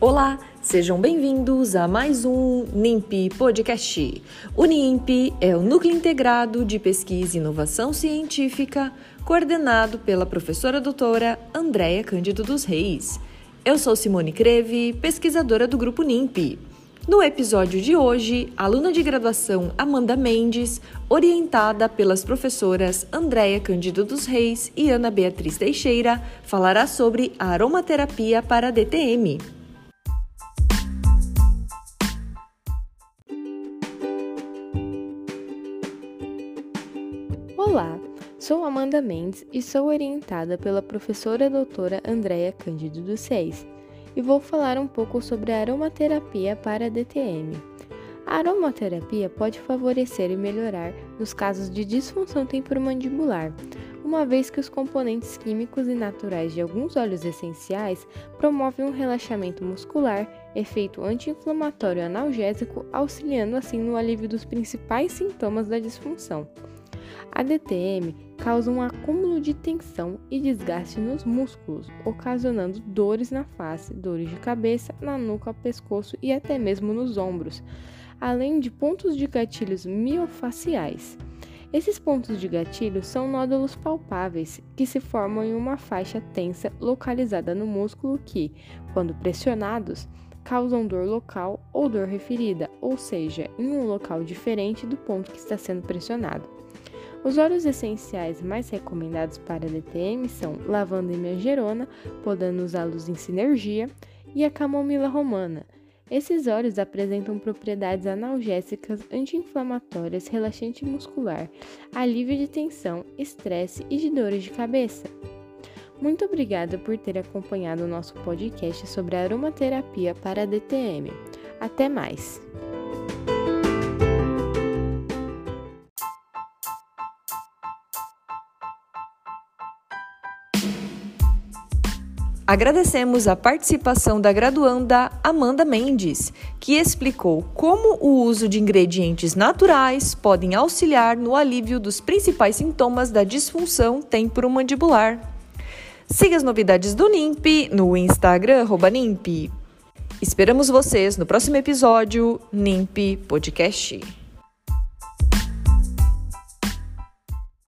Olá, sejam bem-vindos a mais um NIMP Podcast. O NIMP é o Núcleo Integrado de Pesquisa e Inovação Científica, coordenado pela professora doutora Andréia Cândido dos Reis. Eu sou Simone Creve, pesquisadora do grupo NIMP. No episódio de hoje, a aluna de graduação Amanda Mendes, orientada pelas professoras Andréia Cândido dos Reis e Ana Beatriz Teixeira, falará sobre a aromaterapia para DTM. Olá, sou Amanda Mendes e sou orientada pela professora doutora Andréia Cândido dos Reis e vou falar um pouco sobre a aromaterapia para DTM. A aromaterapia pode favorecer e melhorar nos casos de disfunção temporomandibular, uma vez que os componentes químicos e naturais de alguns óleos essenciais promovem um relaxamento muscular, efeito anti-inflamatório analgésico, auxiliando assim no alívio dos principais sintomas da disfunção. A DTM causa um acúmulo de tensão e desgaste nos músculos, ocasionando dores na face, dores de cabeça, na nuca, pescoço e até mesmo nos ombros, além de pontos de gatilhos miofaciais. Esses pontos de gatilho são nódulos palpáveis que se formam em uma faixa tensa localizada no músculo que, quando pressionados, causam dor local ou dor referida, ou seja, em um local diferente do ponto que está sendo pressionado. Os óleos essenciais mais recomendados para DTM são lavanda e manjerona, podendo usá-los em sinergia, e a camomila romana. Esses óleos apresentam propriedades analgésicas, anti-inflamatórias, relaxante muscular, alívio de tensão, estresse e de dores de cabeça. Muito obrigada por ter acompanhado o nosso podcast sobre aromaterapia para DTM. Até mais! Agradecemos a participação da graduanda Amanda Mendes, que explicou como o uso de ingredientes naturais podem auxiliar no alívio dos principais sintomas da disfunção temporomandibular. Siga as novidades do NIMP no Instagram NIMP. Esperamos vocês no próximo episódio NIMP Podcast.